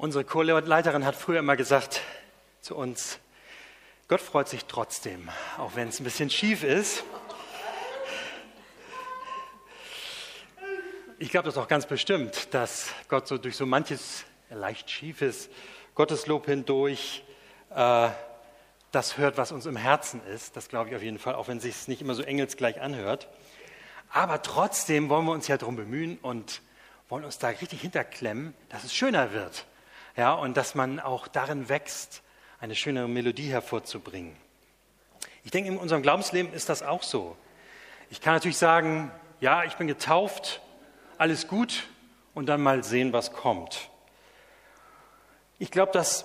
Unsere Chorleiterin hat früher immer gesagt zu uns, Gott freut sich trotzdem, auch wenn es ein bisschen schief ist. Ich glaube das auch ganz bestimmt, dass Gott so durch so manches leicht schiefes Gotteslob hindurch äh, das hört, was uns im Herzen ist. Das glaube ich auf jeden Fall, auch wenn es sich nicht immer so engelsgleich anhört. Aber trotzdem wollen wir uns ja darum bemühen und wollen uns da richtig hinterklemmen, dass es schöner wird ja, und dass man auch darin wächst, eine schönere Melodie hervorzubringen. Ich denke, in unserem Glaubensleben ist das auch so. Ich kann natürlich sagen, ja, ich bin getauft, alles gut und dann mal sehen, was kommt. Ich glaube, dass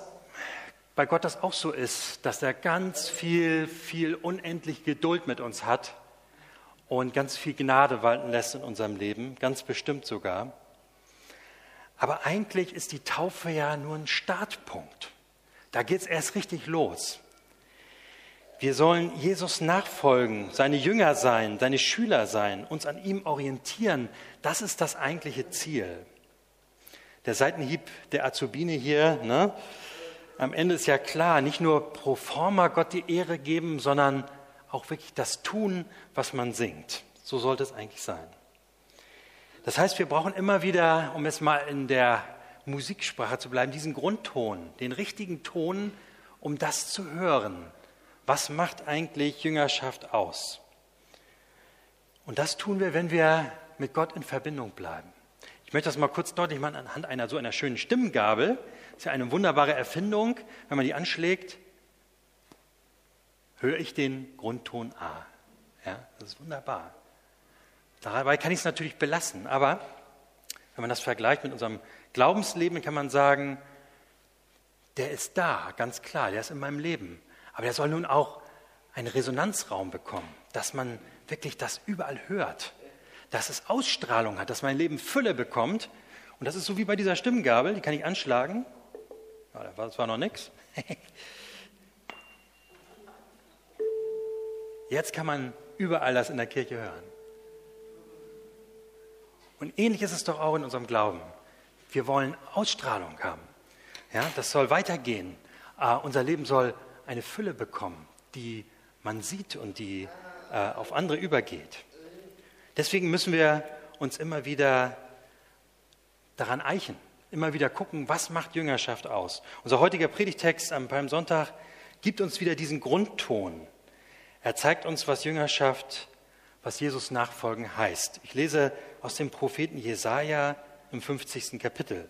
bei Gott das auch so ist, dass er ganz viel, viel unendlich Geduld mit uns hat und ganz viel Gnade walten lässt in unserem Leben, ganz bestimmt sogar. Aber eigentlich ist die Taufe ja nur ein Startpunkt. Da geht es erst richtig los. Wir sollen Jesus nachfolgen, seine Jünger sein, seine Schüler sein, uns an ihm orientieren. Das ist das eigentliche Ziel. Der Seitenhieb der Azubine hier, ne? am Ende ist ja klar, nicht nur pro forma Gott die Ehre geben, sondern auch wirklich das tun, was man singt. So sollte es eigentlich sein. Das heißt, wir brauchen immer wieder, um es mal in der Musiksprache zu bleiben, diesen Grundton, den richtigen Ton, um das zu hören. Was macht eigentlich Jüngerschaft aus? Und das tun wir, wenn wir mit Gott in Verbindung bleiben. Ich möchte das mal kurz deutlich machen anhand einer so einer schönen Stimmgabel. Das ist ja eine wunderbare Erfindung. Wenn man die anschlägt, höre ich den Grundton A. Ja, das ist wunderbar. Dabei kann ich es natürlich belassen, aber wenn man das vergleicht mit unserem Glaubensleben, kann man sagen, der ist da, ganz klar, der ist in meinem Leben. Aber der soll nun auch einen Resonanzraum bekommen, dass man wirklich das überall hört, dass es Ausstrahlung hat, dass mein Leben Fülle bekommt. Und das ist so wie bei dieser Stimmgabel, die kann ich anschlagen. Ja, das war noch nichts. Jetzt kann man überall das in der Kirche hören. Und ähnlich ist es doch auch in unserem Glauben. Wir wollen Ausstrahlung haben. Ja, das soll weitergehen. Uh, unser Leben soll eine Fülle bekommen, die man sieht und die uh, auf andere übergeht. Deswegen müssen wir uns immer wieder daran eichen, immer wieder gucken, was macht Jüngerschaft aus. Unser heutiger Predigtext am Palmsonntag gibt uns wieder diesen Grundton. Er zeigt uns, was Jüngerschaft was Jesus nachfolgen heißt. Ich lese aus dem Propheten Jesaja im 50. Kapitel.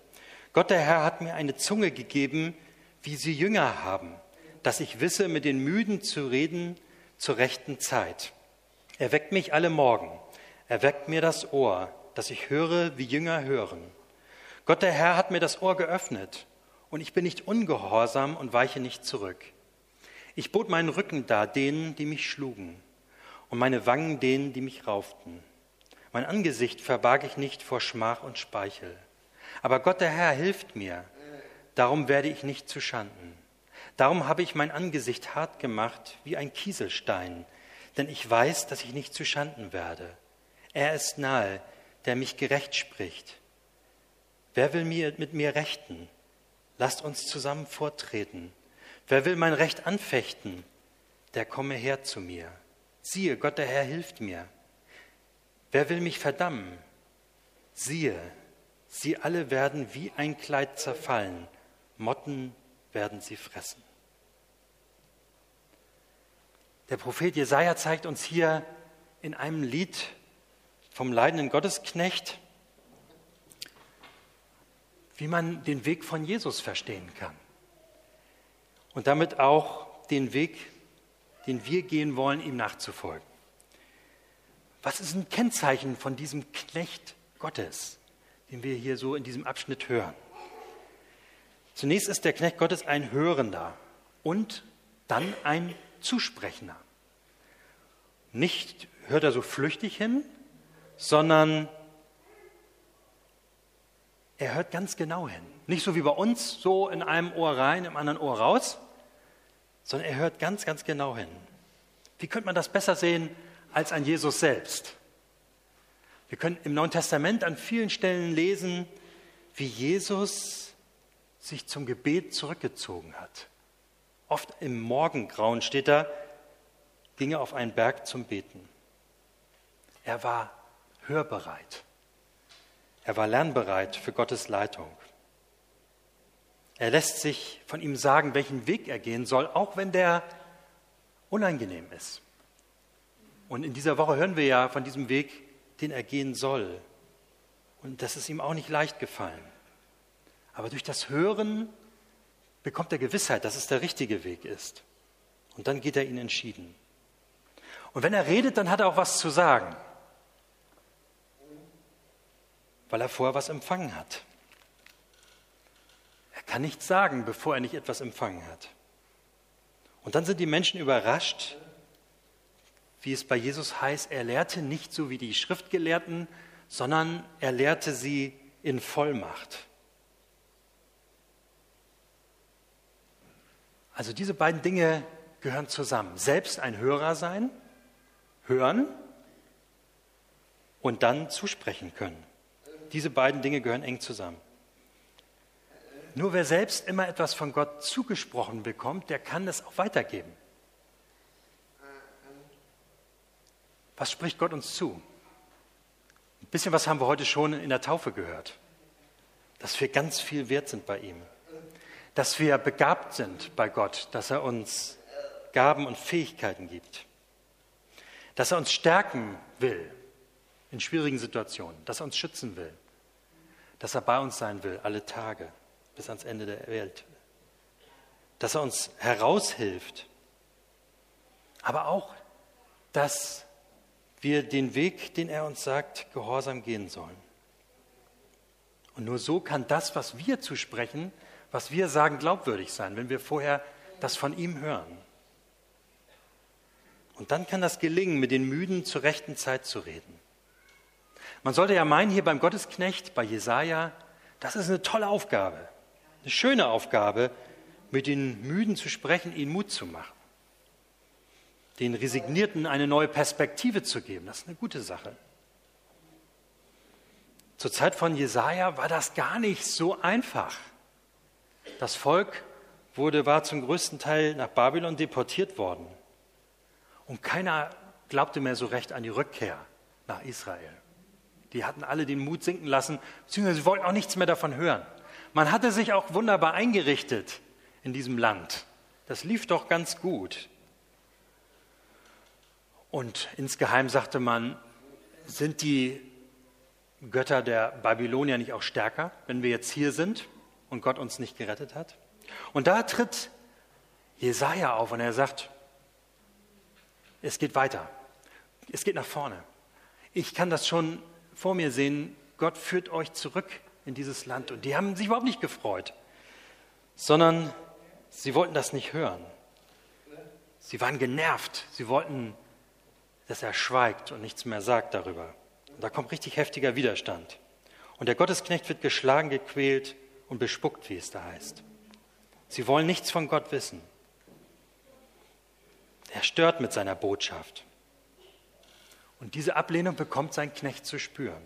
Gott der Herr hat mir eine Zunge gegeben, wie sie Jünger haben, dass ich wisse, mit den Müden zu reden zur rechten Zeit. Er weckt mich alle Morgen. Er weckt mir das Ohr, dass ich höre, wie Jünger hören. Gott der Herr hat mir das Ohr geöffnet und ich bin nicht ungehorsam und weiche nicht zurück. Ich bot meinen Rücken dar denen, die mich schlugen und meine Wangen denen, die mich rauften. Mein Angesicht verbarg ich nicht vor Schmach und Speichel. Aber Gott der Herr hilft mir, darum werde ich nicht zu Schanden. Darum habe ich mein Angesicht hart gemacht wie ein Kieselstein, denn ich weiß, dass ich nicht zu Schanden werde. Er ist nahe, der mich gerecht spricht. Wer will mir, mit mir rechten? Lasst uns zusammen vortreten. Wer will mein Recht anfechten? Der komme her zu mir. Siehe, Gott der Herr hilft mir. Wer will mich verdammen? Siehe, sie alle werden wie ein Kleid zerfallen, Motten werden sie fressen. Der Prophet Jesaja zeigt uns hier in einem Lied vom leidenden Gottesknecht, wie man den Weg von Jesus verstehen kann und damit auch den Weg den wir gehen wollen, ihm nachzufolgen. Was ist ein Kennzeichen von diesem Knecht Gottes, den wir hier so in diesem Abschnitt hören? Zunächst ist der Knecht Gottes ein Hörender und dann ein Zusprechender. Nicht hört er so flüchtig hin, sondern er hört ganz genau hin. Nicht so wie bei uns, so in einem Ohr rein, im anderen Ohr raus, sondern er hört ganz, ganz genau hin. Wie könnte man das besser sehen als an Jesus selbst? Wir können im Neuen Testament an vielen Stellen lesen, wie Jesus sich zum Gebet zurückgezogen hat. Oft im Morgengrauen steht da, ging er auf einen Berg zum Beten. Er war hörbereit. Er war lernbereit für Gottes Leitung. Er lässt sich von ihm sagen, welchen Weg er gehen soll, auch wenn der unangenehm ist. Und in dieser Woche hören wir ja von diesem Weg, den er gehen soll. Und das ist ihm auch nicht leicht gefallen. Aber durch das Hören bekommt er Gewissheit, dass es der richtige Weg ist. Und dann geht er ihn entschieden. Und wenn er redet, dann hat er auch was zu sagen, weil er vorher was empfangen hat. Er kann nichts sagen, bevor er nicht etwas empfangen hat. Und dann sind die Menschen überrascht, wie es bei Jesus heißt, er lehrte nicht so wie die Schriftgelehrten, sondern er lehrte sie in Vollmacht. Also diese beiden Dinge gehören zusammen. Selbst ein Hörer sein, hören und dann zusprechen können. Diese beiden Dinge gehören eng zusammen. Nur wer selbst immer etwas von Gott zugesprochen bekommt, der kann es auch weitergeben. Was spricht Gott uns zu? Ein bisschen was haben wir heute schon in der Taufe gehört. Dass wir ganz viel wert sind bei ihm. Dass wir begabt sind bei Gott, dass er uns Gaben und Fähigkeiten gibt. Dass er uns stärken will in schwierigen Situationen. Dass er uns schützen will. Dass er bei uns sein will alle Tage bis ans Ende der Welt. Dass er uns heraushilft. Aber auch, dass wir den Weg, den er uns sagt, gehorsam gehen sollen. Und nur so kann das, was wir zu sprechen, was wir sagen, glaubwürdig sein, wenn wir vorher das von ihm hören. Und dann kann das gelingen, mit den Müden zur rechten Zeit zu reden. Man sollte ja meinen, hier beim Gottesknecht, bei Jesaja, das ist eine tolle Aufgabe, eine schöne Aufgabe, mit den Müden zu sprechen, ihnen Mut zu machen den Resignierten eine neue Perspektive zu geben. Das ist eine gute Sache. Zur Zeit von Jesaja war das gar nicht so einfach. Das Volk wurde, war zum größten Teil nach Babylon deportiert worden. Und keiner glaubte mehr so recht an die Rückkehr nach Israel. Die hatten alle den Mut sinken lassen, beziehungsweise sie wollten auch nichts mehr davon hören. Man hatte sich auch wunderbar eingerichtet in diesem Land. Das lief doch ganz gut. Und insgeheim sagte man, sind die Götter der Babylonier nicht auch stärker, wenn wir jetzt hier sind und Gott uns nicht gerettet hat? Und da tritt Jesaja auf und er sagt, es geht weiter. Es geht nach vorne. Ich kann das schon vor mir sehen. Gott führt euch zurück in dieses Land. Und die haben sich überhaupt nicht gefreut, sondern sie wollten das nicht hören. Sie waren genervt. Sie wollten dass er schweigt und nichts mehr sagt darüber. Und da kommt richtig heftiger Widerstand. Und der Gottesknecht wird geschlagen, gequält und bespuckt, wie es da heißt. Sie wollen nichts von Gott wissen. Er stört mit seiner Botschaft. Und diese Ablehnung bekommt sein Knecht zu spüren.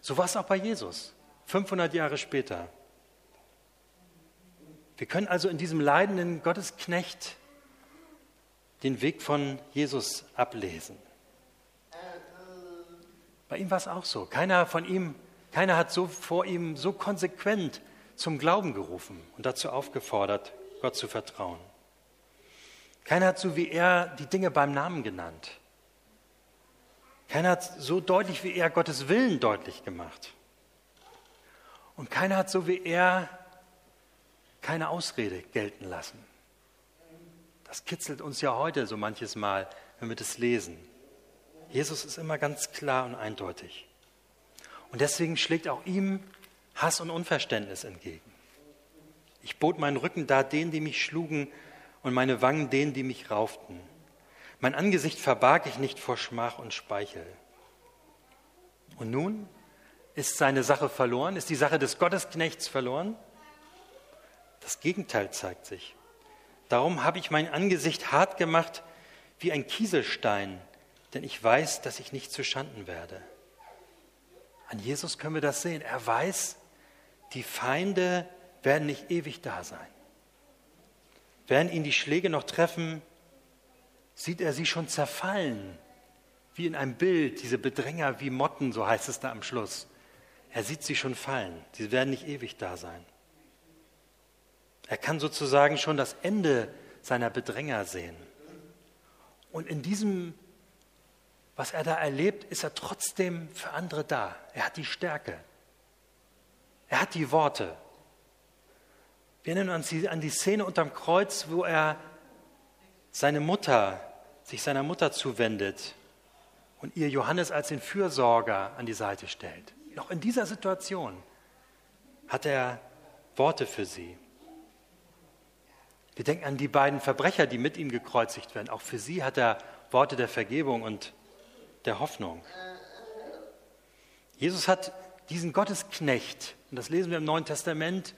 So war es auch bei Jesus, 500 Jahre später. Wir können also in diesem leidenden Gottesknecht den Weg von Jesus ablesen. Bei ihm war es auch so. Keiner von ihm, keiner hat so vor ihm so konsequent zum Glauben gerufen und dazu aufgefordert, Gott zu vertrauen. Keiner hat so wie er die Dinge beim Namen genannt. Keiner hat so deutlich wie er Gottes Willen deutlich gemacht. Und keiner hat so wie er keine Ausrede gelten lassen. Das kitzelt uns ja heute so manches Mal, wenn wir das lesen. Jesus ist immer ganz klar und eindeutig. Und deswegen schlägt auch ihm Hass und Unverständnis entgegen. Ich bot meinen Rücken da denen, die mich schlugen, und meine Wangen denen, die mich rauften. Mein Angesicht verbarg ich nicht vor Schmach und Speichel. Und nun ist seine Sache verloren, ist die Sache des Gottesknechts verloren? Das Gegenteil zeigt sich. Darum habe ich mein Angesicht hart gemacht wie ein Kieselstein, denn ich weiß, dass ich nicht zu Schanden werde. An Jesus können wir das sehen. Er weiß, die Feinde werden nicht ewig da sein. Werden ihn die Schläge noch treffen, sieht er sie schon zerfallen, wie in einem Bild, diese Bedränger wie Motten, so heißt es da am Schluss. Er sieht sie schon fallen, sie werden nicht ewig da sein. Er kann sozusagen schon das Ende seiner Bedränger sehen. Und in diesem, was er da erlebt, ist er trotzdem für andere da. Er hat die Stärke. Er hat die Worte. Wir erinnern uns an die Szene unterm Kreuz, wo er seine Mutter, sich seiner Mutter zuwendet und ihr Johannes als den Fürsorger an die Seite stellt. Noch in dieser Situation hat er Worte für sie. Wir denken an die beiden Verbrecher, die mit ihm gekreuzigt werden. Auch für sie hat er Worte der Vergebung und der Hoffnung. Jesus hat diesen Gottesknecht, und das lesen wir im Neuen Testament,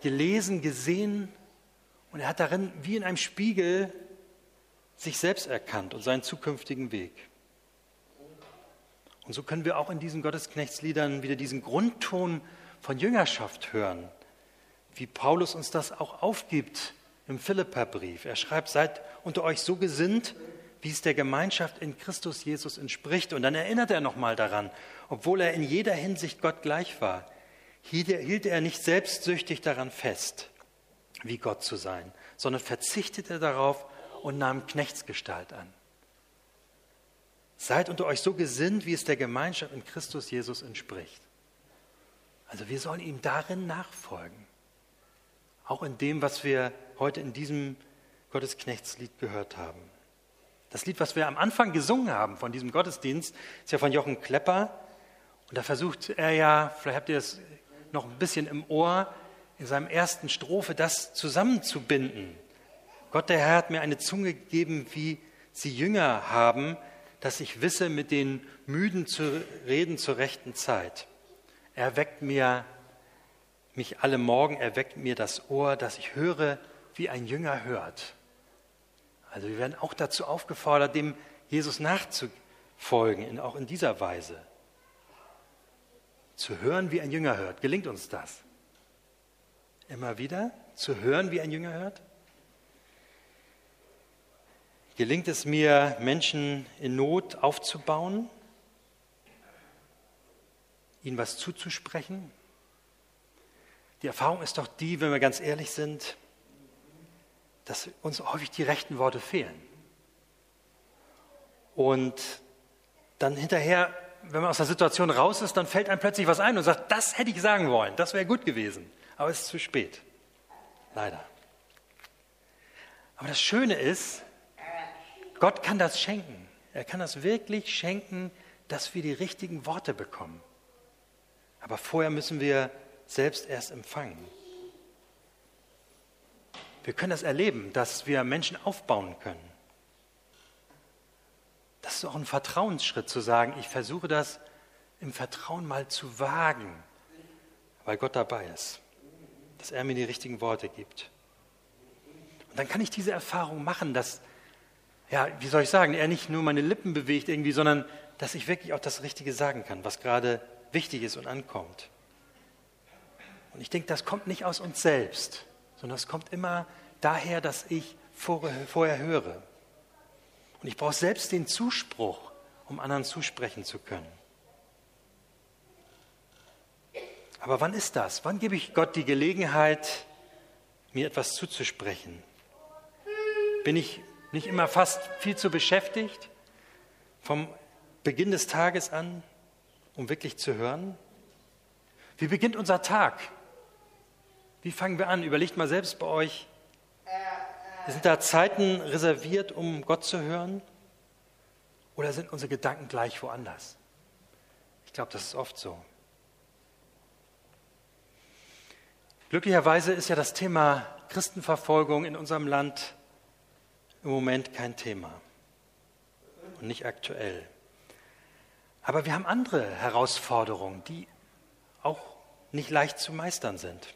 gelesen, gesehen und er hat darin wie in einem Spiegel sich selbst erkannt und seinen zukünftigen Weg. Und so können wir auch in diesen Gottesknechtsliedern wieder diesen Grundton von Jüngerschaft hören, wie Paulus uns das auch aufgibt im Philipperbrief. Er schreibt, seid unter euch so gesinnt, wie es der Gemeinschaft in Christus Jesus entspricht. Und dann erinnert er nochmal daran, obwohl er in jeder Hinsicht Gott gleich war, hielt er nicht selbstsüchtig daran fest, wie Gott zu sein, sondern verzichtete darauf und nahm Knechtsgestalt an. Seid unter euch so gesinnt, wie es der Gemeinschaft in Christus Jesus entspricht. Also wir sollen ihm darin nachfolgen. Auch in dem, was wir heute in diesem Gottesknechtslied gehört haben. Das Lied, was wir am Anfang gesungen haben von diesem Gottesdienst, ist ja von Jochen Klepper. Und da versucht er ja, vielleicht habt ihr es noch ein bisschen im Ohr, in seinem ersten Strophe das zusammenzubinden. Gott der Herr hat mir eine Zunge gegeben, wie sie Jünger haben, dass ich wisse, mit den Müden zu reden zur rechten Zeit. Er weckt mir mich alle Morgen, er weckt mir das Ohr, dass ich höre, wie ein Jünger hört. Also wir werden auch dazu aufgefordert, dem Jesus nachzufolgen, auch in dieser Weise. Zu hören, wie ein Jünger hört. Gelingt uns das? Immer wieder zu hören, wie ein Jünger hört? Gelingt es mir, Menschen in Not aufzubauen, ihnen was zuzusprechen? Die Erfahrung ist doch die, wenn wir ganz ehrlich sind, dass uns häufig die rechten Worte fehlen. Und dann hinterher, wenn man aus der Situation raus ist, dann fällt einem plötzlich was ein und sagt, das hätte ich sagen wollen, das wäre gut gewesen. Aber es ist zu spät. Leider. Aber das Schöne ist, Gott kann das schenken. Er kann das wirklich schenken, dass wir die richtigen Worte bekommen. Aber vorher müssen wir selbst erst empfangen. Wir können das erleben, dass wir Menschen aufbauen können. Das ist auch ein Vertrauensschritt zu sagen, ich versuche das im Vertrauen mal zu wagen, weil Gott dabei ist, dass er mir die richtigen Worte gibt. Und dann kann ich diese Erfahrung machen, dass ja, wie soll ich sagen, er nicht nur meine Lippen bewegt irgendwie, sondern dass ich wirklich auch das Richtige sagen kann, was gerade wichtig ist und ankommt. Und ich denke, das kommt nicht aus uns selbst, sondern es kommt immer daher, dass ich vorher höre. Und ich brauche selbst den Zuspruch, um anderen zusprechen zu können. Aber wann ist das? Wann gebe ich Gott die Gelegenheit, mir etwas zuzusprechen? Bin ich nicht immer fast viel zu beschäftigt, vom Beginn des Tages an, um wirklich zu hören? Wie beginnt unser Tag? Wie fangen wir an? Überlegt mal selbst bei euch. Sind da Zeiten reserviert, um Gott zu hören? Oder sind unsere Gedanken gleich woanders? Ich glaube, das ist oft so. Glücklicherweise ist ja das Thema Christenverfolgung in unserem Land im Moment kein Thema und nicht aktuell. Aber wir haben andere Herausforderungen, die auch nicht leicht zu meistern sind.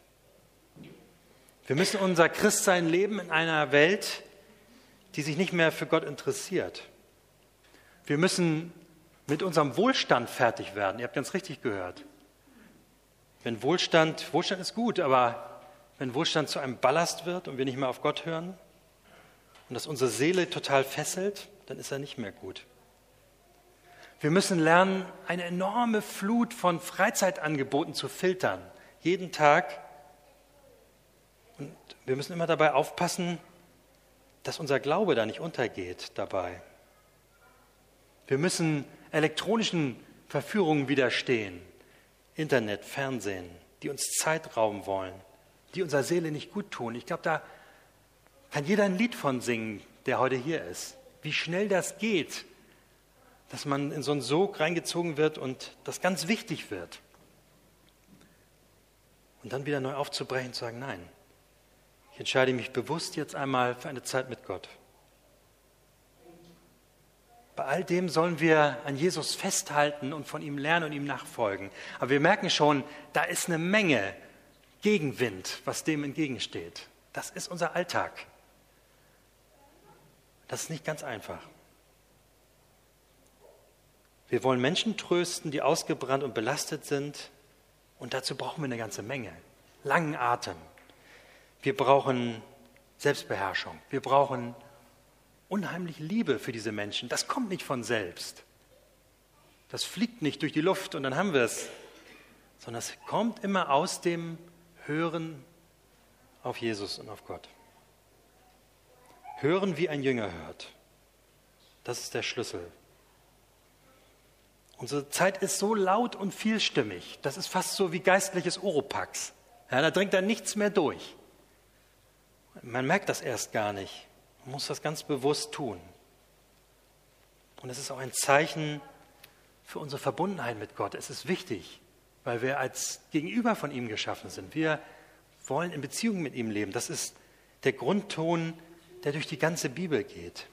Wir müssen unser Christsein leben in einer Welt, die sich nicht mehr für Gott interessiert. Wir müssen mit unserem Wohlstand fertig werden. Ihr habt ganz richtig gehört. Wenn Wohlstand, Wohlstand ist gut, aber wenn Wohlstand zu einem Ballast wird und wir nicht mehr auf Gott hören und das unsere Seele total fesselt, dann ist er nicht mehr gut. Wir müssen lernen, eine enorme Flut von Freizeitangeboten zu filtern, jeden Tag. Wir müssen immer dabei aufpassen, dass unser Glaube da nicht untergeht dabei. Wir müssen elektronischen Verführungen widerstehen, Internet, Fernsehen, die uns Zeit rauben wollen, die unserer Seele nicht gut tun. Ich glaube, da kann jeder ein Lied von singen, der heute hier ist. Wie schnell das geht, dass man in so einen Sog reingezogen wird und das ganz wichtig wird. Und dann wieder neu aufzubrechen und zu sagen, nein, ich entscheide mich bewusst jetzt einmal für eine Zeit mit Gott. Bei all dem sollen wir an Jesus festhalten und von ihm lernen und ihm nachfolgen. Aber wir merken schon, da ist eine Menge Gegenwind, was dem entgegensteht. Das ist unser Alltag. Das ist nicht ganz einfach. Wir wollen Menschen trösten, die ausgebrannt und belastet sind. Und dazu brauchen wir eine ganze Menge. Langen Atem. Wir brauchen Selbstbeherrschung. Wir brauchen unheimlich Liebe für diese Menschen. Das kommt nicht von selbst. Das fliegt nicht durch die Luft und dann haben wir es, sondern es kommt immer aus dem Hören auf Jesus und auf Gott. Hören, wie ein Jünger hört. Das ist der Schlüssel. Unsere Zeit ist so laut und vielstimmig. Das ist fast so wie geistliches Oropax. Ja, da dringt dann nichts mehr durch. Man merkt das erst gar nicht. Man muss das ganz bewusst tun. Und es ist auch ein Zeichen für unsere Verbundenheit mit Gott. Es ist wichtig, weil wir als Gegenüber von ihm geschaffen sind. Wir wollen in Beziehung mit ihm leben. Das ist der Grundton, der durch die ganze Bibel geht.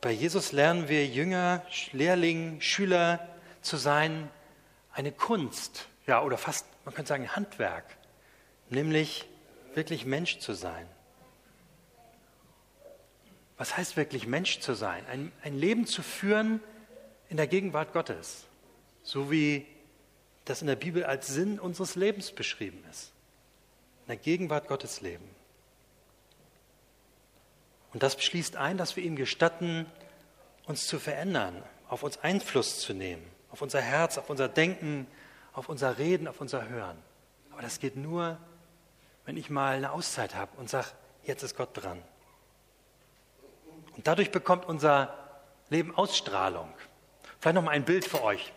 Bei Jesus lernen wir Jünger, Lehrling, Schüler zu sein, eine Kunst, ja, oder fast, man könnte sagen, Handwerk, nämlich wirklich Mensch zu sein. Was heißt wirklich Mensch zu sein? Ein, ein Leben zu führen in der Gegenwart Gottes, so wie das in der Bibel als Sinn unseres Lebens beschrieben ist. In der Gegenwart Gottes leben. Und das schließt ein, dass wir ihm gestatten, uns zu verändern, auf uns Einfluss zu nehmen, auf unser Herz, auf unser Denken, auf unser Reden, auf unser Hören. Aber das geht nur, wenn ich mal eine Auszeit habe und sage, jetzt ist Gott dran. Und dadurch bekommt unser Leben Ausstrahlung. Vielleicht noch mal ein Bild für euch.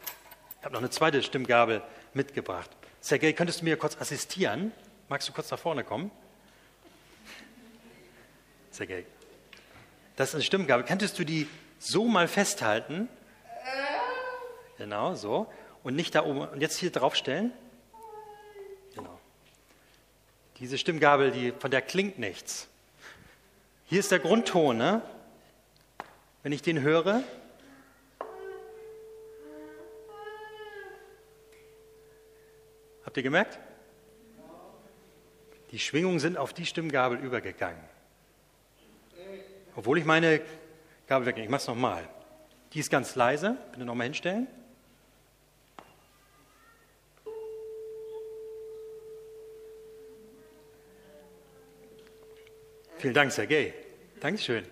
Ich habe noch eine zweite Stimmgabel mitgebracht. Sergej, könntest du mir kurz assistieren? Magst du kurz nach vorne kommen? Sergej. Das ist eine Stimmgabel. Könntest du die so mal festhalten? Genau, so. Und nicht da oben. Und jetzt hier draufstellen? Diese Stimmgabel, die, von der klingt nichts. Hier ist der Grundton. Ne? Wenn ich den höre, habt ihr gemerkt? Die Schwingungen sind auf die Stimmgabel übergegangen. Obwohl ich meine Gabel wegnehme. Ich mache es nochmal. Die ist ganz leise. Bitte nochmal hinstellen. Vielen Dank, Sergej. Dankeschön.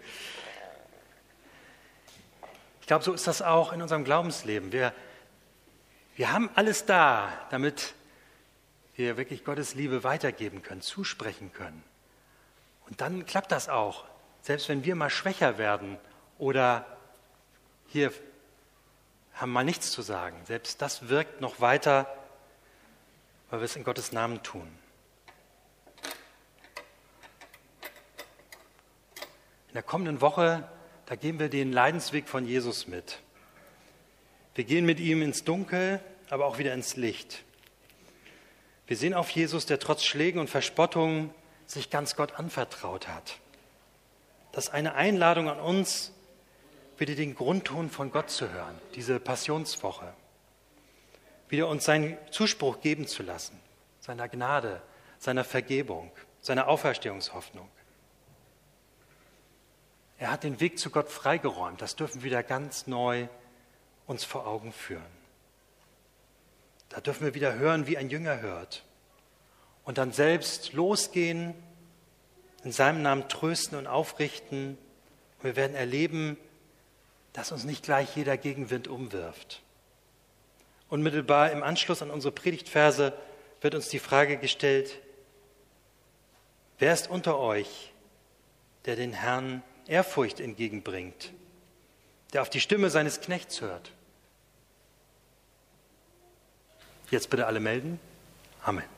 Ich glaube, so ist das auch in unserem Glaubensleben. Wir, wir haben alles da, damit wir wirklich Gottes Liebe weitergeben können, zusprechen können. Und dann klappt das auch, selbst wenn wir mal schwächer werden oder hier haben mal nichts zu sagen. Selbst das wirkt noch weiter, weil wir es in Gottes Namen tun. Der kommenden Woche, da gehen wir den Leidensweg von Jesus mit. Wir gehen mit ihm ins Dunkel, aber auch wieder ins Licht. Wir sehen auf Jesus, der trotz Schlägen und Verspottungen sich ganz Gott anvertraut hat. Das ist eine Einladung an uns, wieder den Grundton von Gott zu hören, diese Passionswoche. Wieder uns seinen Zuspruch geben zu lassen, seiner Gnade, seiner Vergebung, seiner Auferstehungshoffnung. Er hat den Weg zu Gott freigeräumt. Das dürfen wir wieder ganz neu uns vor Augen führen. Da dürfen wir wieder hören, wie ein Jünger hört. Und dann selbst losgehen, in seinem Namen trösten und aufrichten. Und wir werden erleben, dass uns nicht gleich jeder Gegenwind umwirft. Unmittelbar im Anschluss an unsere Predigtverse wird uns die Frage gestellt, wer ist unter euch, der den Herrn Ehrfurcht entgegenbringt, der auf die Stimme seines Knechts hört? Jetzt bitte alle melden. Amen.